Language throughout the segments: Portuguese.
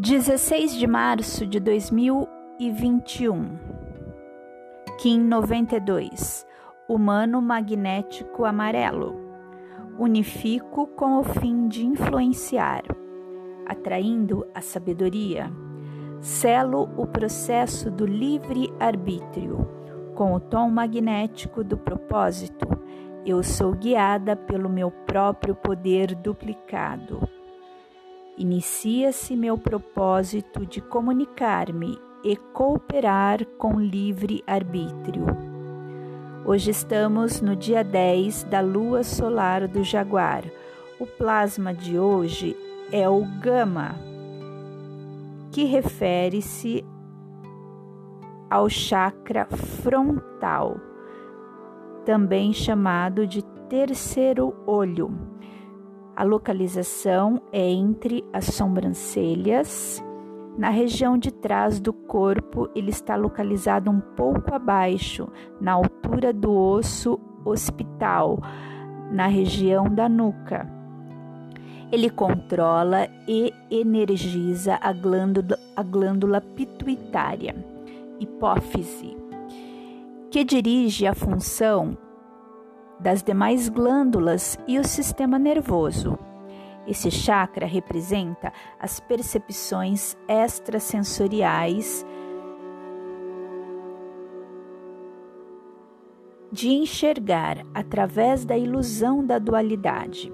16 de março de 2021. Kim 92. Humano magnético amarelo. Unifico com o fim de influenciar, atraindo a sabedoria. Selo o processo do livre arbítrio com o tom magnético do propósito. Eu sou guiada pelo meu próprio poder duplicado. Inicia-se meu propósito de comunicar-me e cooperar com livre arbítrio. Hoje estamos no dia 10 da lua solar do Jaguar. O plasma de hoje é o gama, que refere-se ao chakra frontal, também chamado de terceiro olho a localização é entre as sobrancelhas. Na região de trás do corpo, ele está localizado um pouco abaixo, na altura do osso hospital, na região da nuca. Ele controla e energiza a glândula, a glândula pituitária, hipófise, que dirige a função das demais glândulas e o sistema nervoso. Esse chakra representa as percepções extrasensoriais de enxergar através da ilusão da dualidade.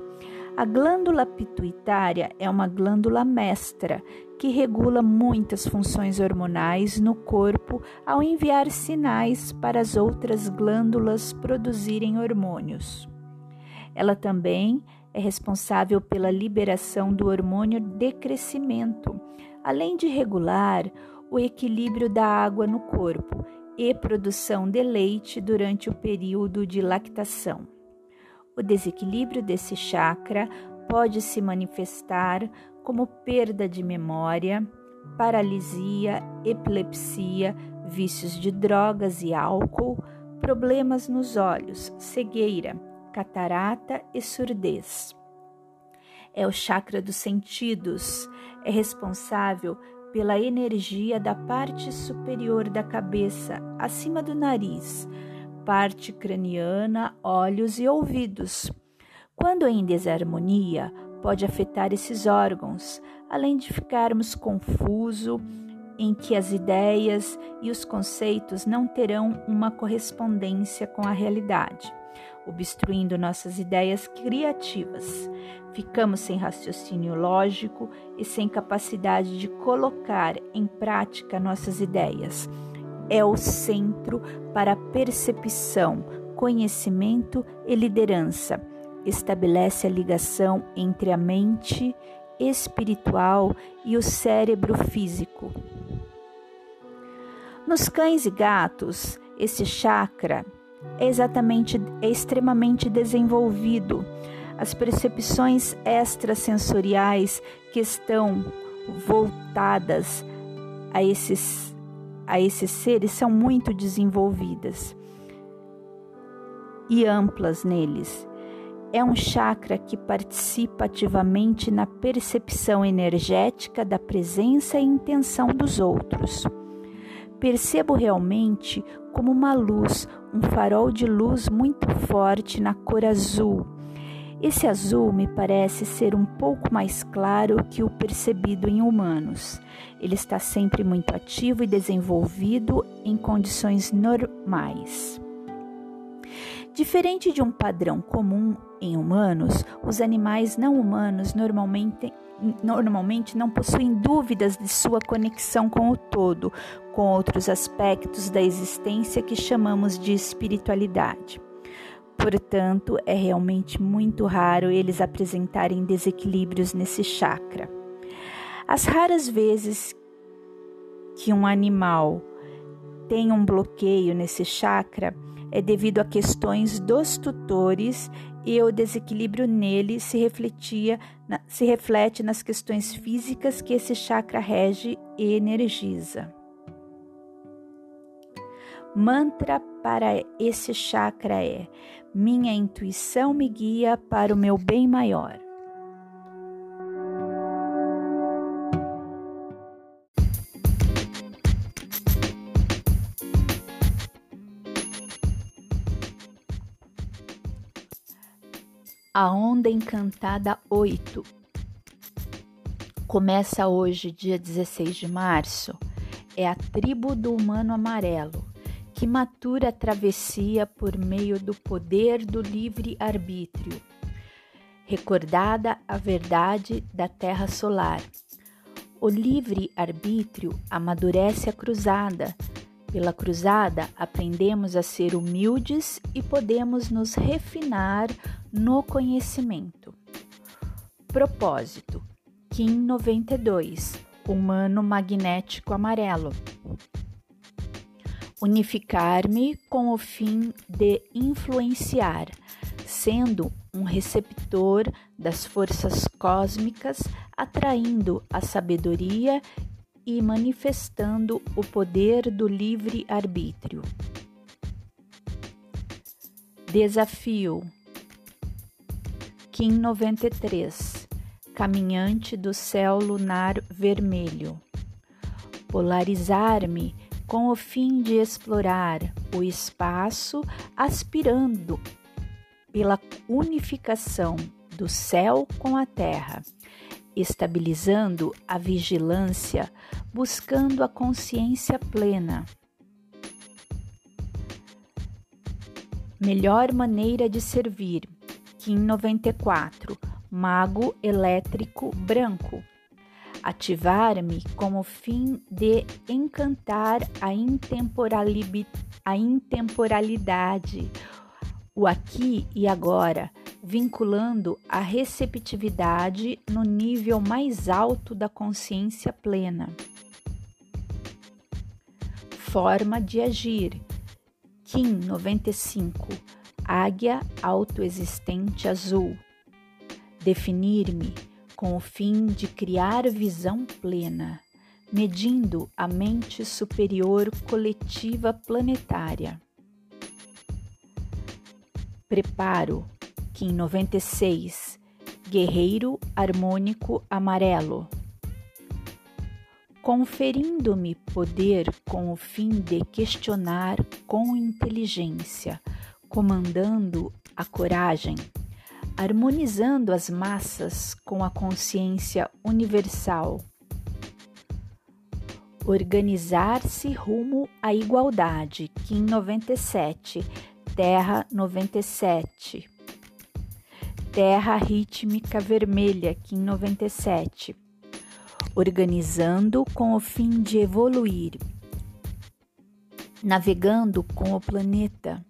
A glândula pituitária é uma glândula mestra que regula muitas funções hormonais no corpo ao enviar sinais para as outras glândulas produzirem hormônios. Ela também é responsável pela liberação do hormônio de crescimento, além de regular o equilíbrio da água no corpo e produção de leite durante o período de lactação. O desequilíbrio desse chakra pode se manifestar como perda de memória, paralisia, epilepsia, vícios de drogas e álcool, problemas nos olhos, cegueira, catarata e surdez. É o chakra dos sentidos, é responsável pela energia da parte superior da cabeça, acima do nariz, parte craniana, olhos e ouvidos. Quando em desarmonia, pode afetar esses órgãos, além de ficarmos confuso em que as ideias e os conceitos não terão uma correspondência com a realidade, obstruindo nossas ideias criativas. Ficamos sem raciocínio lógico e sem capacidade de colocar em prática nossas ideias é o centro para percepção, conhecimento e liderança. Estabelece a ligação entre a mente espiritual e o cérebro físico. Nos cães e gatos, esse chakra é exatamente é extremamente desenvolvido. As percepções extrasensoriais que estão voltadas a esses a esses seres são muito desenvolvidas e amplas neles. É um chakra que participa ativamente na percepção energética da presença e intenção dos outros. Percebo realmente como uma luz, um farol de luz muito forte na cor azul esse azul me parece ser um pouco mais claro que o percebido em humanos. Ele está sempre muito ativo e desenvolvido em condições normais. Diferente de um padrão comum em humanos, os animais não humanos normalmente, normalmente não possuem dúvidas de sua conexão com o todo, com outros aspectos da existência que chamamos de espiritualidade. Portanto, é realmente muito raro eles apresentarem desequilíbrios nesse chakra. As raras vezes que um animal tem um bloqueio nesse chakra é devido a questões dos tutores e o desequilíbrio nele se refletia se reflete nas questões físicas que esse chakra rege e energiza. Mantra para esse chakra é: minha intuição me guia para o meu bem maior. A Onda Encantada 8 começa hoje, dia 16 de março. É a tribo do humano amarelo que matura a travessia por meio do poder do livre arbítrio. Recordada a verdade da Terra solar. O livre arbítrio amadurece a cruzada pela cruzada, aprendemos a ser humildes e podemos nos refinar no conhecimento. Propósito: Kim 92 Humano Magnético Amarelo. Unificar-me com o fim de influenciar, sendo um receptor das forças cósmicas, atraindo a sabedoria e manifestando o poder do livre arbítrio. Desafio Kim 93 Caminhante do céu lunar vermelho. Polarizar-me com o fim de explorar o espaço, aspirando pela unificação do céu com a terra estabilizando a vigilância, buscando a consciência plena. Melhor maneira de servir. Kim 94. Mago elétrico branco. Ativar-me com o fim de encantar a, a intemporalidade, o aqui e agora vinculando a receptividade no nível mais alto da consciência plena. Forma de agir. Kim 95. Águia autoexistente azul. Definir-me com o fim de criar visão plena, medindo a mente superior coletiva planetária. Preparo Kim 96, Guerreiro Harmônico Amarelo. Conferindo-me poder com o fim de questionar com inteligência, comandando a coragem, harmonizando as massas com a consciência universal. Organizar-se rumo à igualdade, Kim 97, Terra 97 Terra Rítmica Vermelha, Kim 97, organizando com o fim de evoluir, navegando com o planeta,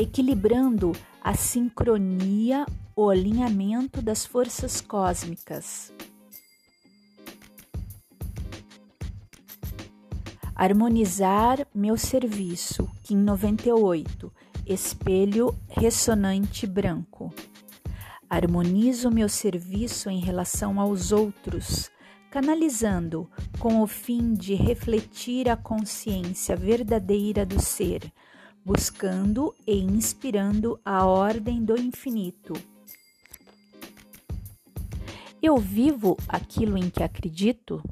equilibrando a sincronia, o alinhamento das forças cósmicas. Harmonizar meu serviço, Kim 98, espelho ressonante branco. Harmonizo meu serviço em relação aos outros, canalizando com o fim de refletir a consciência verdadeira do ser, buscando e inspirando a ordem do infinito. Eu vivo aquilo em que acredito?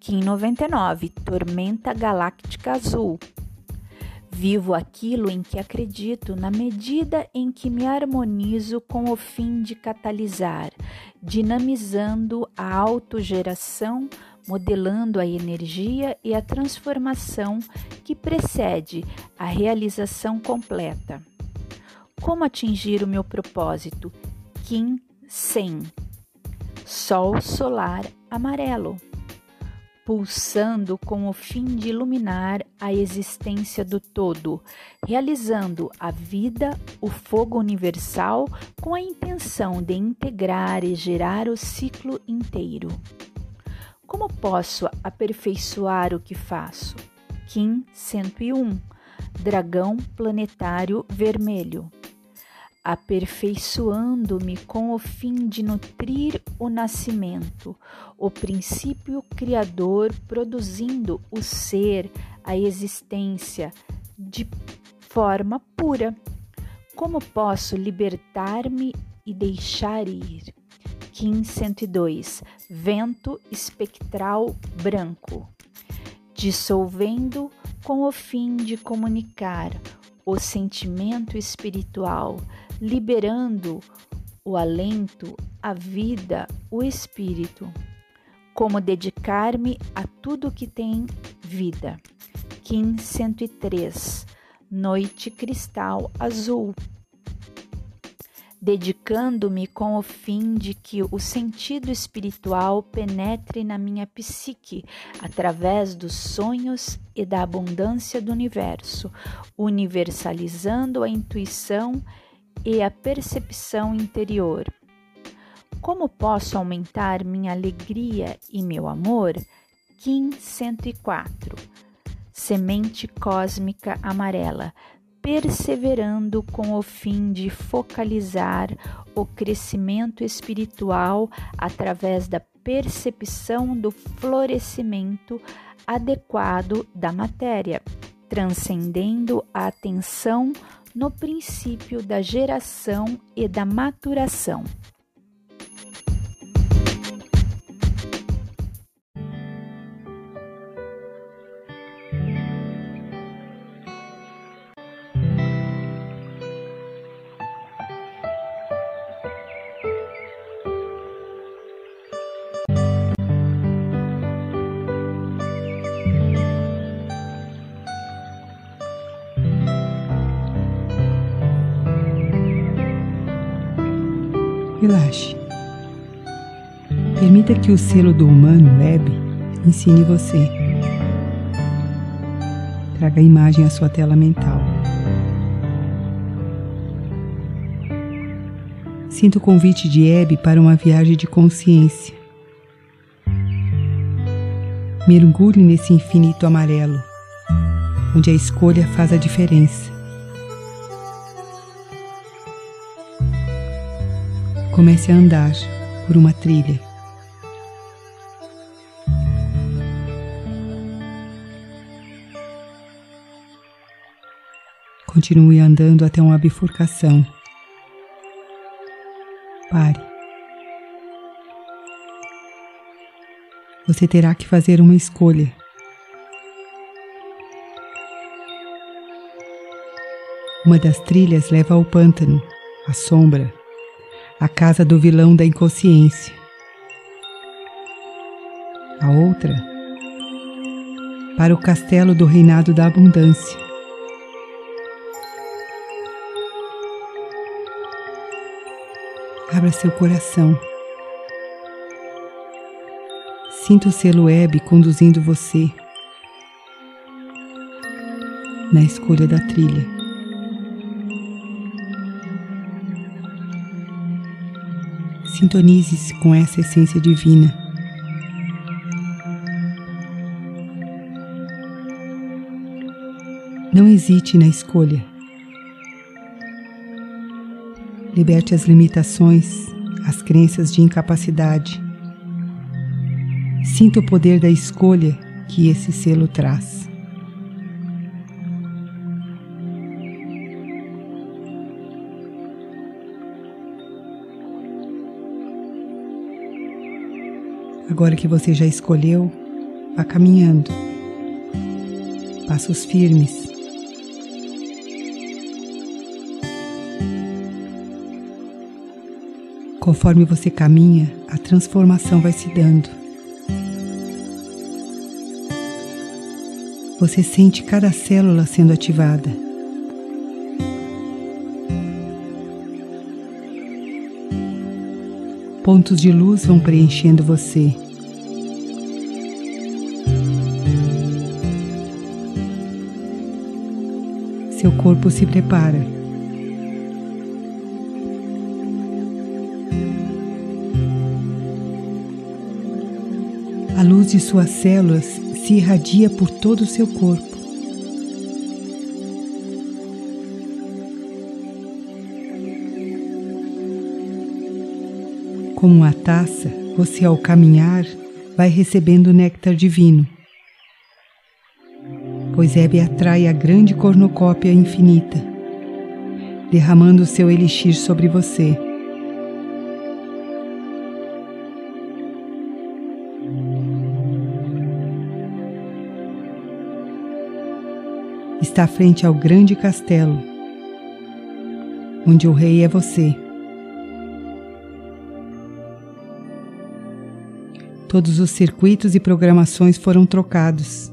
Kim 99, Tormenta Galáctica Azul. Vivo aquilo em que acredito na medida em que me harmonizo com o fim de catalisar, dinamizando a autogeração, modelando a energia e a transformação que precede a realização completa. Como atingir o meu propósito? Kim 100 Sol solar amarelo pulsando com o fim de iluminar a existência do todo, realizando a vida, o fogo universal, com a intenção de integrar e gerar o ciclo inteiro. Como posso aperfeiçoar o que faço? Kim 101 Dragão Planetário Vermelho aperfeiçoando-me com o fim de nutrir o nascimento, o princípio criador produzindo o ser, a existência de forma pura. Como posso libertar-me e deixar ir? Kim 102 Vento espectral branco dissolvendo com o fim de comunicar o sentimento espiritual liberando o alento, a vida, o espírito. Como dedicar-me a tudo que tem vida. Kim 103 Noite Cristal Azul dedicando-me com o fim de que o sentido espiritual penetre na minha psique através dos sonhos e da abundância do universo, universalizando a intuição e a percepção interior. Como posso aumentar minha alegria e meu amor? Kim 104 Semente cósmica amarela perseverando com o fim de focalizar o crescimento espiritual através da percepção do florescimento adequado da matéria, transcendendo a atenção no princípio da geração e da maturação. Que o selo do humano web ensine você. Traga a imagem à sua tela mental. Sinta o convite de Hebe para uma viagem de consciência. Mergulhe nesse infinito amarelo, onde a escolha faz a diferença. Comece a andar por uma trilha. Continue andando até uma bifurcação. Pare. Você terá que fazer uma escolha. Uma das trilhas leva ao pântano, à sombra a casa do vilão da inconsciência. A outra, para o castelo do reinado da abundância. Abra seu coração. Sinta o selo web conduzindo você na escolha da trilha. Sintonize-se com essa essência divina. Não hesite na escolha. Liberte as limitações, as crenças de incapacidade. Sinta o poder da escolha que esse selo traz. Agora que você já escolheu, vá caminhando. Passos firmes. Conforme você caminha, a transformação vai se dando. Você sente cada célula sendo ativada. Pontos de luz vão preenchendo você. seu corpo se prepara. Luz de suas células se irradia por todo o seu corpo. Como uma taça, você ao caminhar vai recebendo o néctar divino pois Hebe atrai a grande cornucópia infinita, derramando seu elixir sobre você. está frente ao grande castelo, onde o rei é você. Todos os circuitos e programações foram trocados.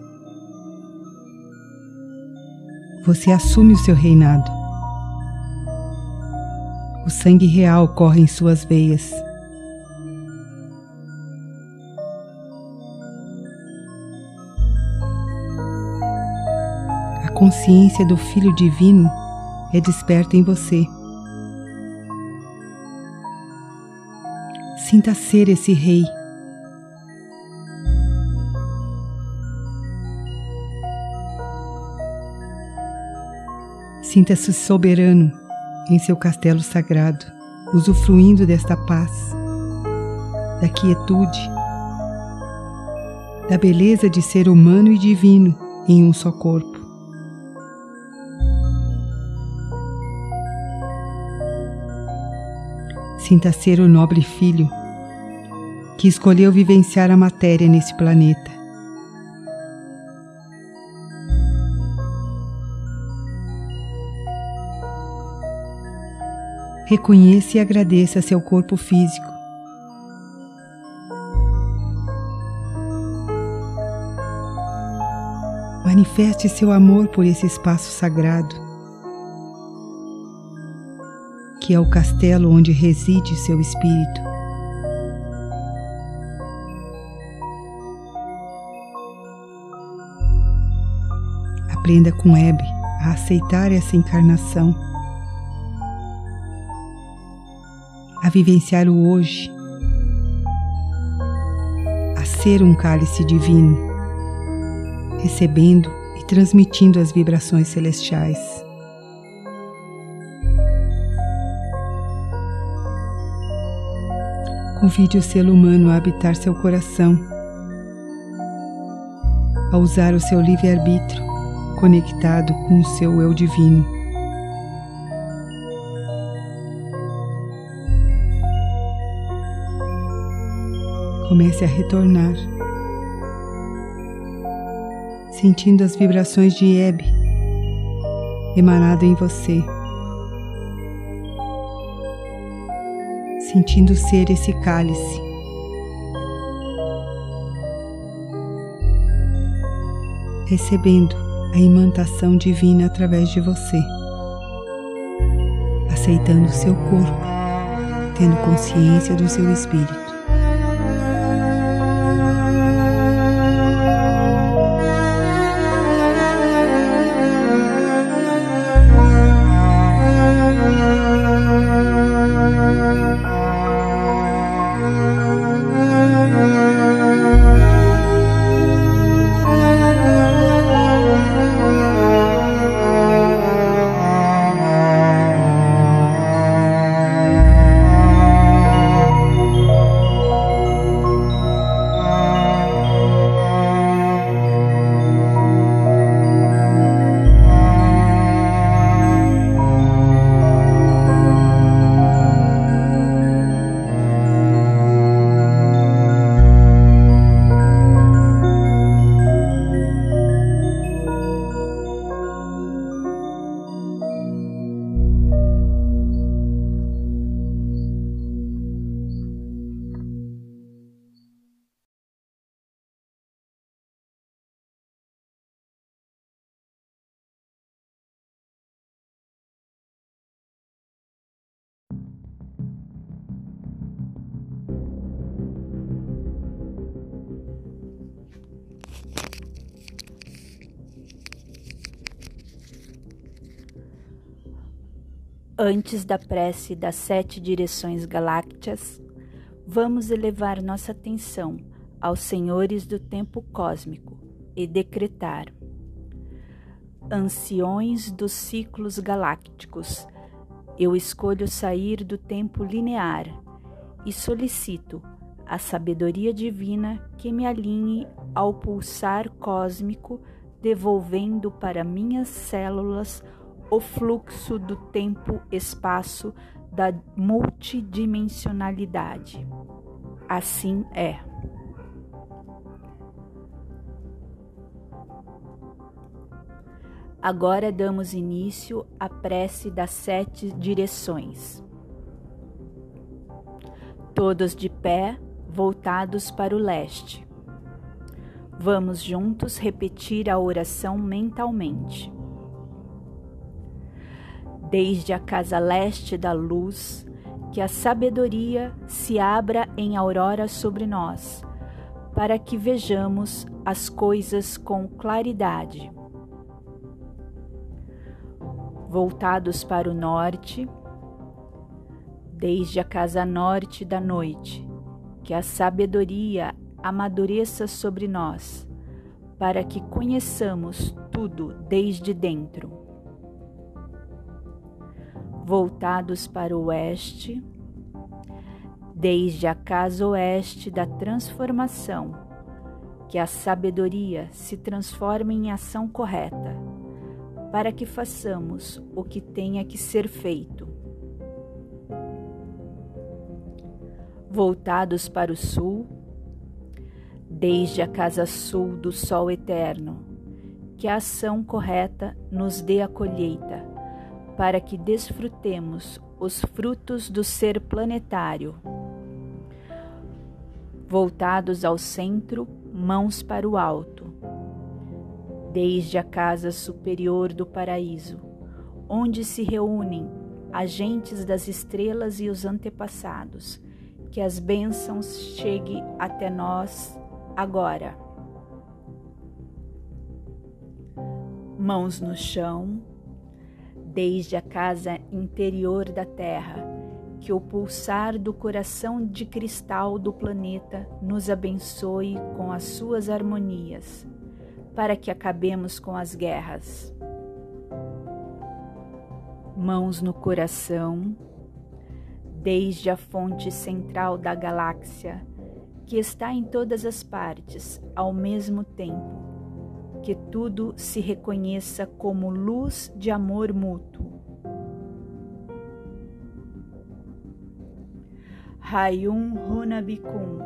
Você assume o seu reinado. O sangue real corre em suas veias. Consciência do Filho Divino é desperta em você. Sinta ser esse rei. Sinta-se soberano em seu castelo sagrado, usufruindo desta paz, da quietude, da beleza de ser humano e divino em um só corpo. Sinta ser o nobre filho que escolheu vivenciar a matéria nesse planeta. Reconheça e agradeça seu corpo físico. Manifeste seu amor por esse espaço sagrado, que é o castelo onde reside seu espírito. Aprenda com Hebe a aceitar essa encarnação, a vivenciar o hoje, a ser um cálice divino, recebendo e transmitindo as vibrações celestiais. Convide o selo humano a habitar seu coração, a usar o seu livre-arbítrio conectado com o seu eu divino. Comece a retornar, sentindo as vibrações de Ebe emanado em você, sentindo ser esse cálice recebendo a imantação divina através de você, aceitando seu corpo, tendo consciência do seu espírito. Antes da prece das sete direções galácticas, vamos elevar nossa atenção aos senhores do tempo cósmico e decretar: Anciões dos ciclos galácticos, eu escolho sair do tempo linear e solicito a sabedoria divina que me alinhe ao pulsar cósmico, devolvendo para minhas células o fluxo do tempo-espaço da multidimensionalidade. Assim é. Agora damos início à prece das sete direções. Todos de pé, voltados para o leste. Vamos juntos repetir a oração mentalmente. Desde a casa leste da luz, que a sabedoria se abra em aurora sobre nós, para que vejamos as coisas com claridade. Voltados para o norte, desde a casa norte da noite, que a sabedoria amadureça sobre nós, para que conheçamos tudo desde dentro. Voltados para o oeste, desde a casa oeste da transformação, que a sabedoria se transforme em ação correta, para que façamos o que tenha que ser feito. Voltados para o sul, desde a casa sul do sol eterno, que a ação correta nos dê a colheita, para que desfrutemos os frutos do ser planetário. Voltados ao centro, mãos para o alto, desde a casa superior do paraíso, onde se reúnem agentes das estrelas e os antepassados que as bênçãos cheguem até nós agora. Mãos no chão, desde a casa interior da Terra, que o pulsar do coração de cristal do planeta nos abençoe com as suas harmonias, para que acabemos com as guerras. Mãos no coração, desde a fonte central da galáxia, que está em todas as partes ao mesmo tempo, que tudo se reconheça como luz de amor mútuo. Hayum Hunabikun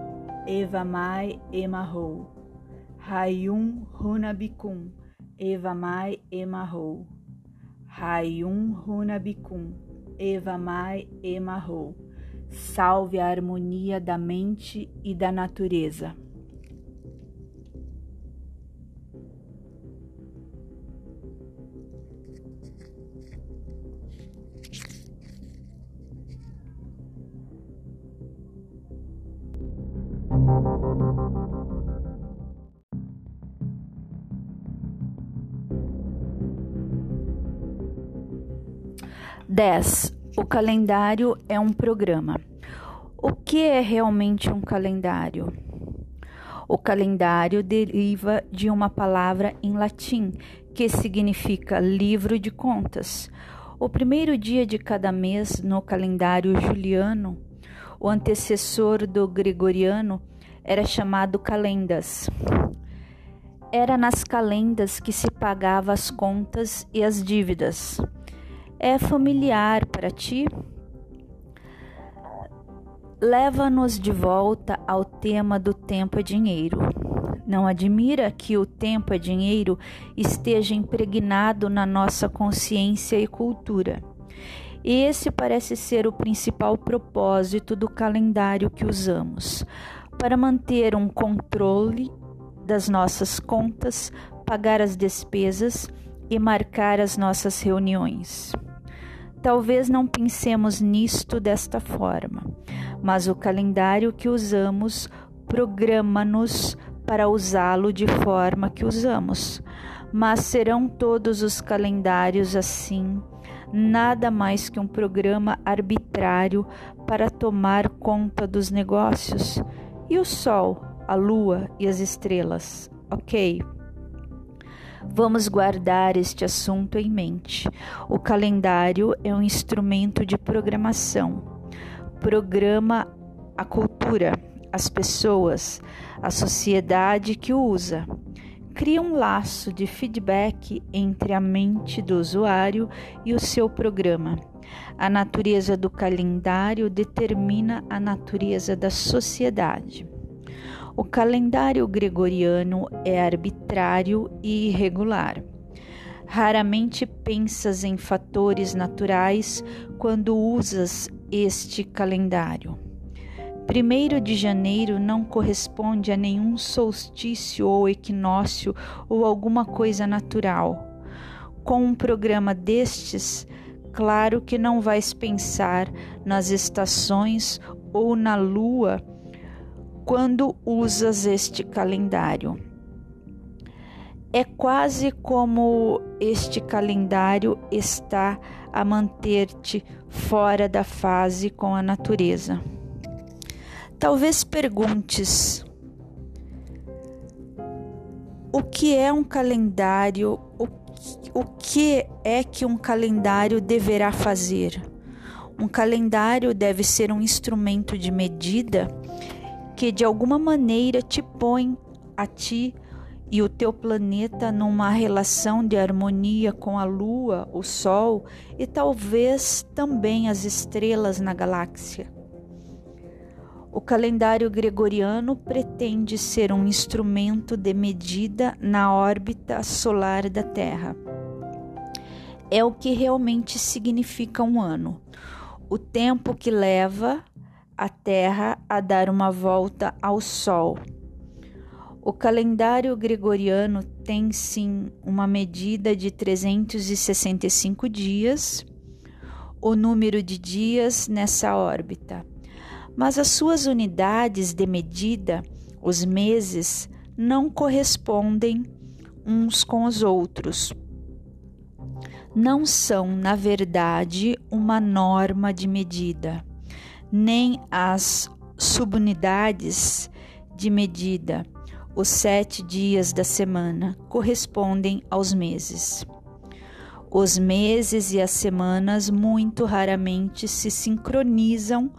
Evamai Emarrou Hayum Hunabikun Evamai Emarrou Hayum Hunabikun Eva Mai Emarro. Salve a harmonia da mente e da natureza. Dez. O calendário é um programa. O que é realmente um calendário? O calendário deriva de uma palavra em latim que significa livro de contas. O primeiro dia de cada mês no calendário juliano, o antecessor do gregoriano, era chamado calendas. Era nas calendas que se pagava as contas e as dívidas é familiar para ti? Leva-nos de volta ao tema do tempo é dinheiro. Não admira que o tempo é dinheiro esteja impregnado na nossa consciência e cultura. Esse parece ser o principal propósito do calendário que usamos, para manter um controle das nossas contas, pagar as despesas e marcar as nossas reuniões. Talvez não pensemos nisto desta forma, mas o calendário que usamos programa-nos para usá-lo de forma que usamos. Mas serão todos os calendários assim, nada mais que um programa arbitrário para tomar conta dos negócios? E o Sol, a Lua e as estrelas? Ok. Vamos guardar este assunto em mente. O calendário é um instrumento de programação. Programa a cultura, as pessoas, a sociedade que o usa. Cria um laço de feedback entre a mente do usuário e o seu programa. A natureza do calendário determina a natureza da sociedade. O calendário gregoriano é arbitrário e irregular. Raramente pensas em fatores naturais quando usas este calendário. 1 de janeiro não corresponde a nenhum solstício ou equinócio ou alguma coisa natural. Com um programa destes, claro que não vais pensar nas estações ou na lua quando usas este calendário. É quase como este calendário está a manter-te fora da fase com a natureza. Talvez perguntes: o que é um calendário? O, o que é que um calendário deverá fazer? Um calendário deve ser um instrumento de medida que de alguma maneira te põe a ti e o teu planeta numa relação de harmonia com a Lua, o Sol e talvez também as estrelas na galáxia. O calendário gregoriano pretende ser um instrumento de medida na órbita solar da Terra. É o que realmente significa um ano. O tempo que leva a Terra a dar uma volta ao Sol. O calendário gregoriano tem sim uma medida de 365 dias, o número de dias nessa órbita mas as suas unidades de medida, os meses, não correspondem uns com os outros. Não são, na verdade, uma norma de medida, nem as subunidades de medida, os sete dias da semana, correspondem aos meses. Os meses e as semanas muito raramente se sincronizam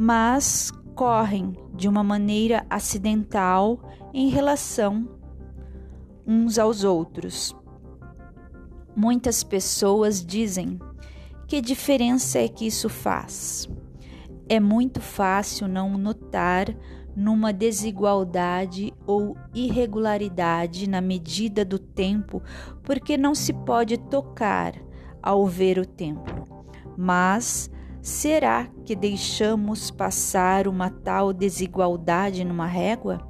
mas correm de uma maneira acidental em relação uns aos outros. Muitas pessoas dizem: que diferença é que isso faz? É muito fácil não notar numa desigualdade ou irregularidade na medida do tempo, porque não se pode tocar ao ver o tempo. Mas Será que deixamos passar uma tal desigualdade numa régua?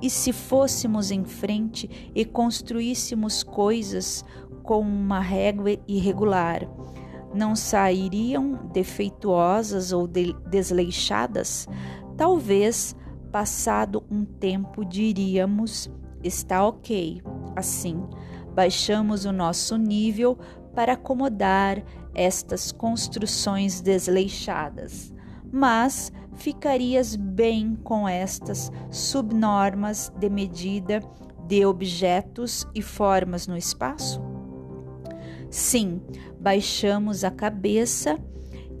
E se fôssemos em frente e construíssemos coisas com uma régua irregular, não sairiam defeituosas ou de desleixadas? Talvez, passado um tempo, diríamos: está ok. Assim, baixamos o nosso nível para acomodar estas construções desleixadas, mas ficarias bem com estas subnormas de medida de objetos e formas no espaço? Sim, baixamos a cabeça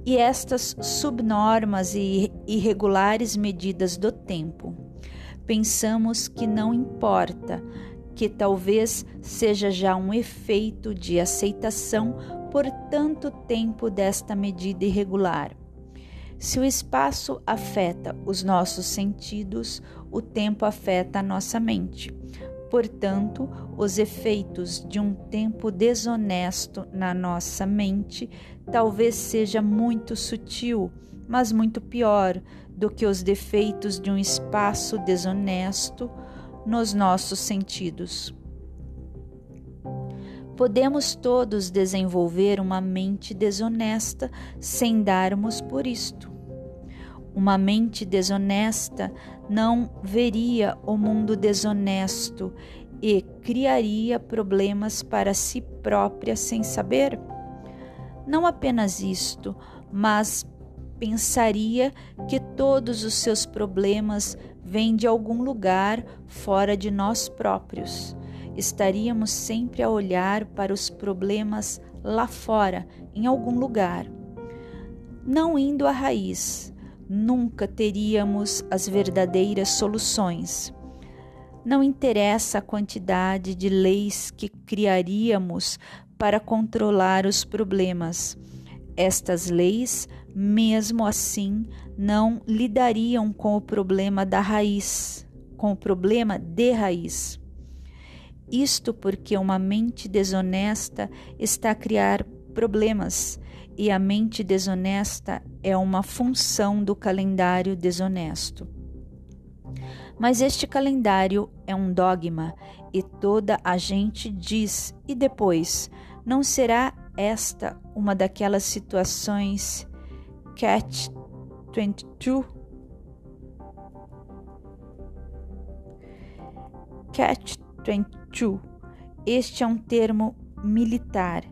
e estas subnormas e irregulares medidas do tempo. Pensamos que não importa, que talvez seja já um efeito de aceitação por tanto tempo desta medida irregular. Se o espaço afeta os nossos sentidos, o tempo afeta a nossa mente. Portanto, os efeitos de um tempo desonesto na nossa mente talvez seja muito sutil, mas muito pior do que os defeitos de um espaço desonesto nos nossos sentidos. Podemos todos desenvolver uma mente desonesta sem darmos por isto. Uma mente desonesta não veria o mundo desonesto e criaria problemas para si própria sem saber. Não apenas isto, mas pensaria que todos os seus problemas vêm de algum lugar fora de nós próprios estaríamos sempre a olhar para os problemas lá fora, em algum lugar. Não indo à raiz, nunca teríamos as verdadeiras soluções. Não interessa a quantidade de leis que criaríamos para controlar os problemas. Estas leis, mesmo assim, não lidariam com o problema da raiz, com o problema de raiz. Isto porque uma mente desonesta está a criar problemas e a mente desonesta é uma função do calendário desonesto. Mas este calendário é um dogma e toda a gente diz, e depois, não será esta uma daquelas situações catch 22? Catch 22. Este é um termo militar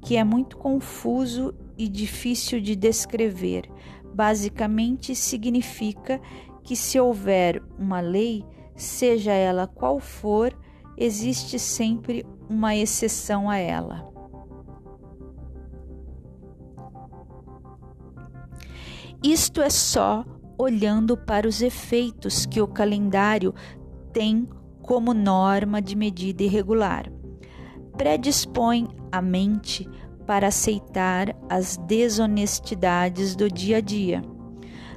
que é muito confuso e difícil de descrever. Basicamente significa que se houver uma lei, seja ela qual for, existe sempre uma exceção a ela. Isto é só olhando para os efeitos que o calendário tem como norma de medida irregular. Predispõe a mente para aceitar as desonestidades do dia a dia.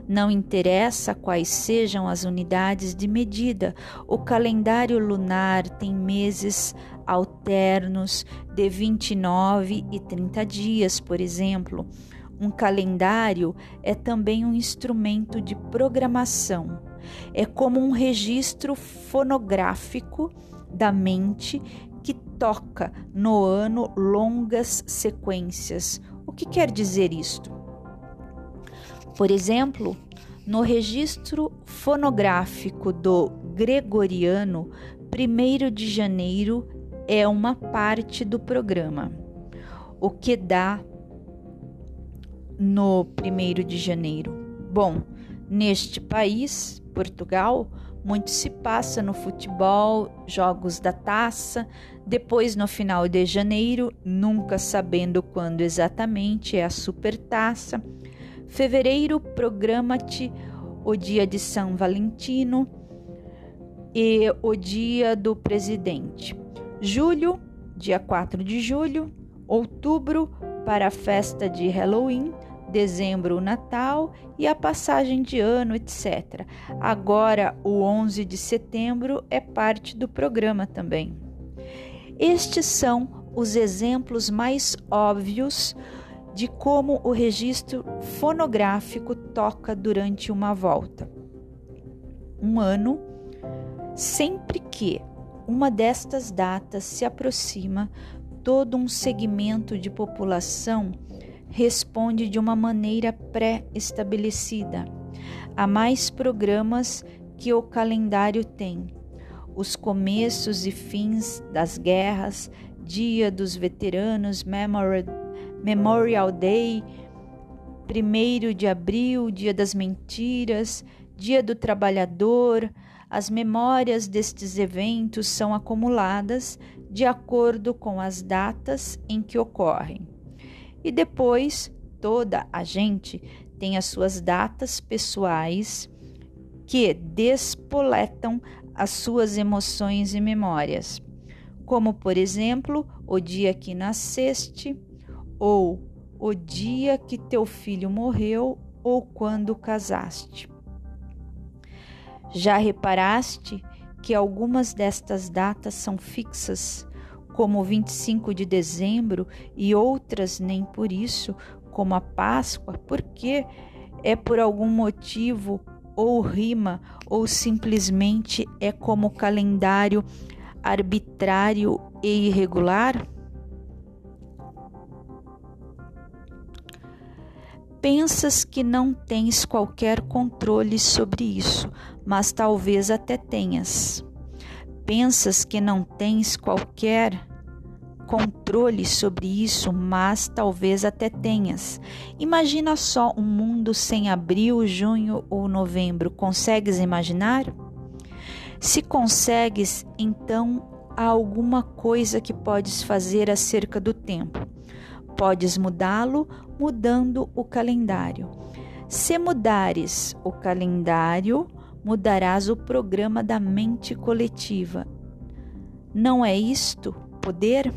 Não interessa quais sejam as unidades de medida, o calendário lunar tem meses alternos de 29 e 30 dias, por exemplo. Um calendário é também um instrumento de programação. É como um registro fonográfico da mente que toca no ano longas sequências. O que quer dizer isto? Por exemplo, no registro fonográfico do Gregoriano, 1 de janeiro é uma parte do programa. O que dá no 1 de janeiro? Bom, neste país, Portugal, muito se passa no futebol, jogos da taça, depois no final de janeiro, nunca sabendo quando exatamente é a supertaça. Fevereiro, programa-te o dia de São Valentino e o dia do presidente. Julho, dia 4 de julho. Outubro, para a festa de Halloween dezembro o Natal e a passagem de ano, etc. Agora, o 11 de setembro é parte do programa também. Estes são os exemplos mais óbvios de como o registro fonográfico toca durante uma volta. Um ano, sempre que uma destas datas se aproxima, todo um segmento de população responde de uma maneira pré-estabelecida. Há mais programas que o calendário tem. Os começos e fins das guerras, Dia dos Veteranos, Memorial Day, 1 de abril, Dia das Mentiras, Dia do Trabalhador, as memórias destes eventos são acumuladas de acordo com as datas em que ocorrem. E depois, toda a gente tem as suas datas pessoais que despoletam as suas emoções e memórias, como por exemplo, o dia que nasceste, ou o dia que teu filho morreu, ou quando casaste. Já reparaste que algumas destas datas são fixas como o 25 de dezembro, e outras nem por isso, como a Páscoa, porque é por algum motivo ou rima ou simplesmente é como calendário arbitrário e irregular? Pensas que não tens qualquer controle sobre isso, mas talvez até tenhas. Pensas que não tens qualquer controle sobre isso, mas talvez até tenhas. Imagina só um mundo sem abril, junho ou novembro. Consegues imaginar? Se consegues, então há alguma coisa que podes fazer acerca do tempo. Podes mudá-lo mudando o calendário. Se mudares o calendário, mudarás o programa da mente coletiva. Não é isto poder?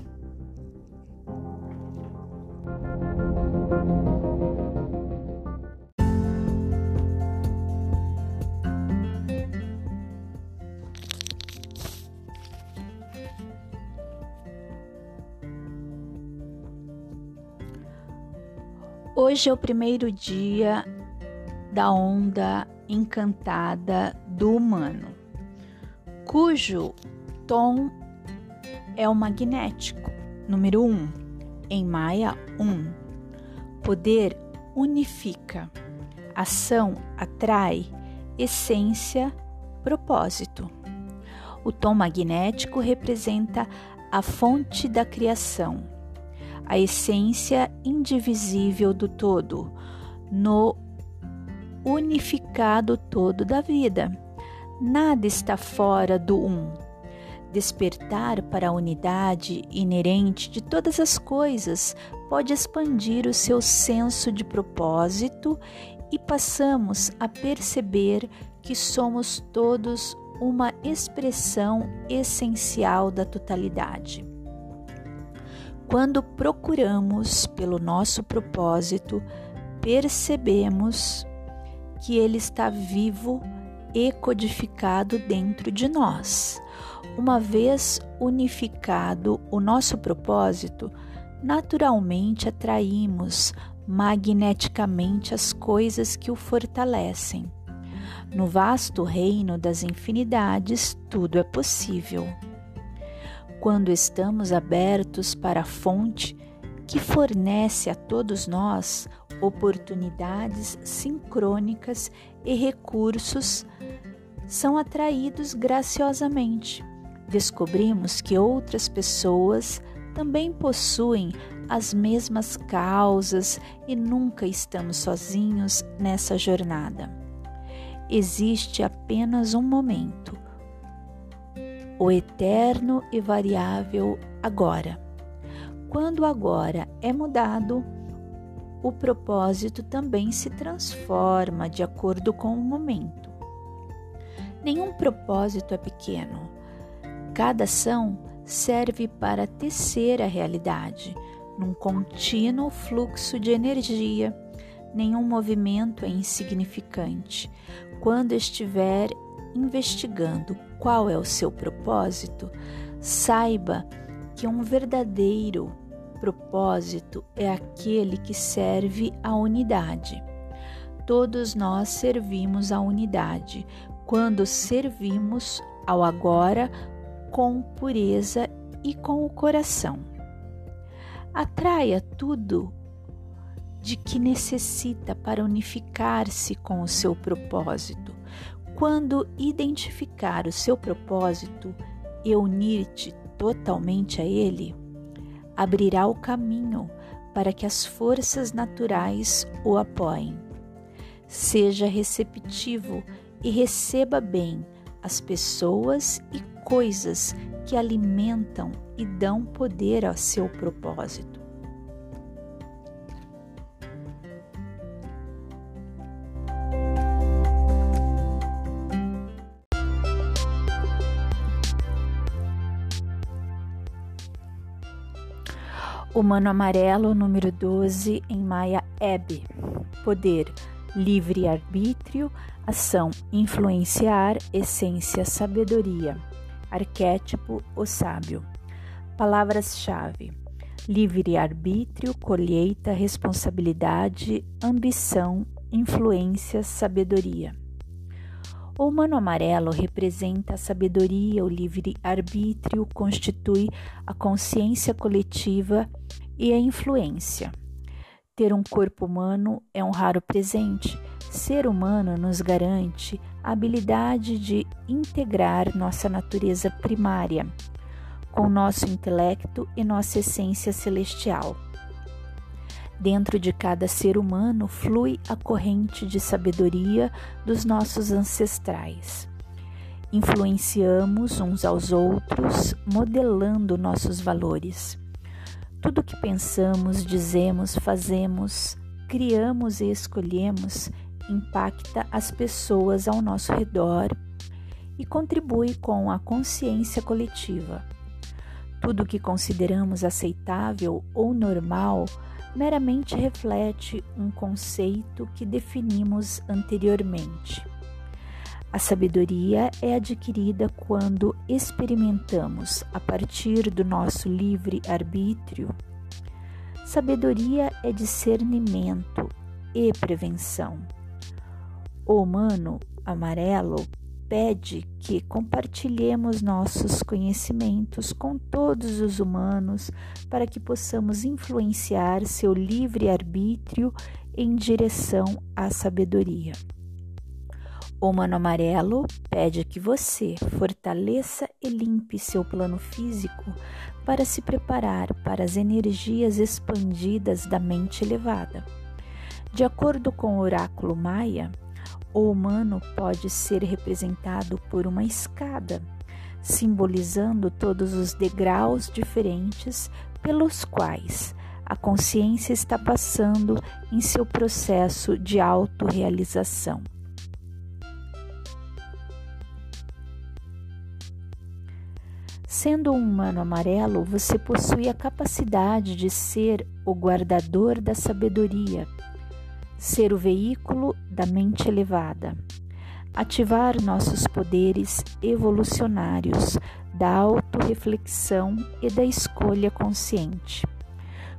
Hoje é o primeiro dia da onda encantada do humano, cujo tom é o magnético, número 1, um, em Maia 1. Um. Poder unifica, ação atrai, essência, propósito. O tom magnético representa a fonte da criação a essência indivisível do todo, no unificado todo da vida. Nada está fora do um. Despertar para a unidade inerente de todas as coisas pode expandir o seu senso de propósito e passamos a perceber que somos todos uma expressão essencial da totalidade. Quando procuramos pelo nosso propósito, percebemos que ele está vivo e codificado dentro de nós. Uma vez unificado o nosso propósito, naturalmente atraímos magneticamente as coisas que o fortalecem. No vasto reino das infinidades, tudo é possível quando estamos abertos para a fonte que fornece a todos nós oportunidades sincrônicas e recursos, são atraídos graciosamente. Descobrimos que outras pessoas também possuem as mesmas causas e nunca estamos sozinhos nessa jornada. Existe apenas um momento o eterno e variável agora. Quando agora é mudado, o propósito também se transforma de acordo com o momento. Nenhum propósito é pequeno. Cada ação serve para tecer a realidade num contínuo fluxo de energia. Nenhum movimento é insignificante. Quando estiver investigando qual é o seu propósito, saiba que um verdadeiro propósito é aquele que serve à unidade. Todos nós servimos à unidade quando servimos ao agora com pureza e com o coração. Atraia tudo de que necessita para unificar-se com o seu propósito. Quando identificar o seu propósito e unir-te totalmente a ele, abrirá o caminho para que as forças naturais o apoiem. Seja receptivo e receba bem as pessoas e coisas que alimentam e dão poder ao seu propósito. O Mano Amarelo, número 12, em Maia Ebe. Poder, livre-arbítrio, ação, influenciar, essência, sabedoria. Arquétipo, o sábio. Palavras-chave: livre-arbítrio, colheita, responsabilidade, ambição, influência, sabedoria. O humano amarelo representa a sabedoria, o livre-arbítrio, constitui a consciência coletiva e a influência. Ter um corpo humano é um raro presente. Ser humano nos garante a habilidade de integrar nossa natureza primária com nosso intelecto e nossa essência celestial. Dentro de cada ser humano flui a corrente de sabedoria dos nossos ancestrais. Influenciamos uns aos outros, modelando nossos valores. Tudo que pensamos, dizemos, fazemos, criamos e escolhemos impacta as pessoas ao nosso redor e contribui com a consciência coletiva. Tudo que consideramos aceitável ou normal meramente reflete um conceito que definimos anteriormente. A sabedoria é adquirida quando experimentamos, a partir do nosso livre arbítrio, Sabedoria é discernimento e prevenção. O humano amarelo pede que compartilhemos nossos conhecimentos com todos os humanos para que possamos influenciar seu livre-arbítrio em direção à sabedoria. O Mano Amarelo pede que você fortaleça e limpe seu plano físico para se preparar para as energias expandidas da mente elevada. De acordo com o oráculo Maia, o humano pode ser representado por uma escada, simbolizando todos os degraus diferentes pelos quais a consciência está passando em seu processo de autorrealização. Sendo um humano amarelo, você possui a capacidade de ser o guardador da sabedoria, ser o veículo da mente elevada, ativar nossos poderes evolucionários da autorreflexão e da escolha consciente,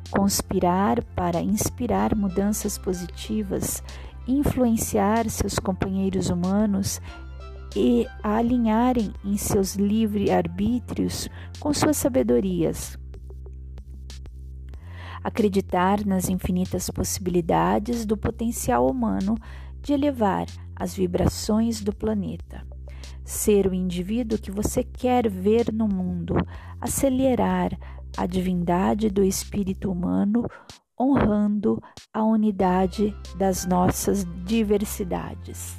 conspirar para inspirar mudanças positivas, influenciar seus companheiros humanos e a alinharem em seus livre-arbítrios com suas sabedorias. Acreditar nas infinitas possibilidades do potencial humano de elevar as vibrações do planeta. Ser o indivíduo que você quer ver no mundo, acelerar a divindade do espírito humano, honrando a unidade das nossas diversidades.